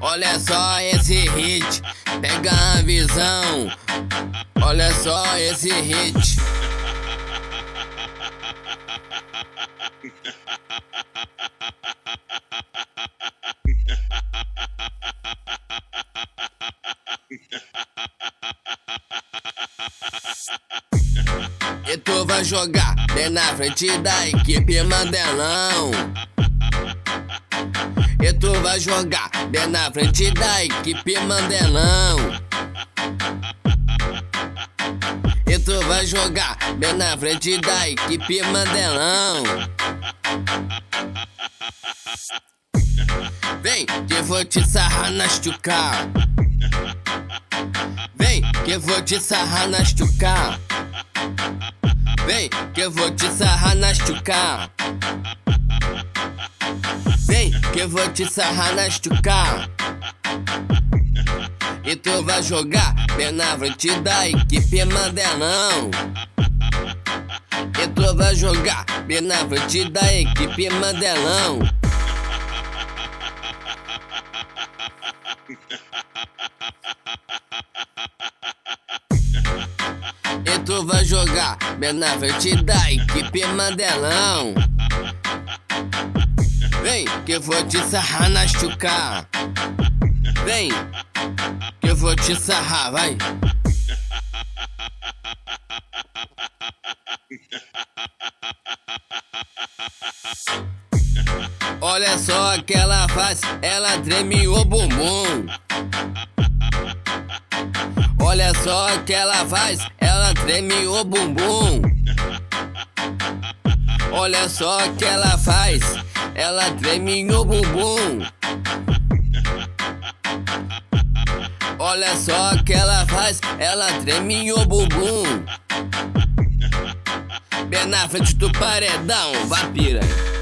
Olha só esse hit, pega a visão. Olha só esse hit. Tu vai jogar bem na frente da equipe Mandelão. E tu vai jogar bem na frente da equipe Mandelão. E tu vai jogar bem na frente da equipe Mandelão. Vem que vou te sarrar na chucar. Vem que vou te sarrar na chucar. Vem que eu vou te sarrar na chucar. Vem que eu vou te sarrar na chucar. E tu vai jogar bem na frente da equipe Mandelão. E tu vai jogar bem na frente da equipe Mandelão. Tu vai jogar bem na frente da equipe Mandelão. Vem que eu vou te sarrar na chucar. Vem que eu vou te sarrar, vai. Olha só que ela faz, ela treme o bumbum. Olha só que ela faz, ela treme o bumbum. Olha só que ela faz, ela treme o bumbum. Olha só que ela faz, ela treme o bumbum. Bem na frente do paredão, vai piranha.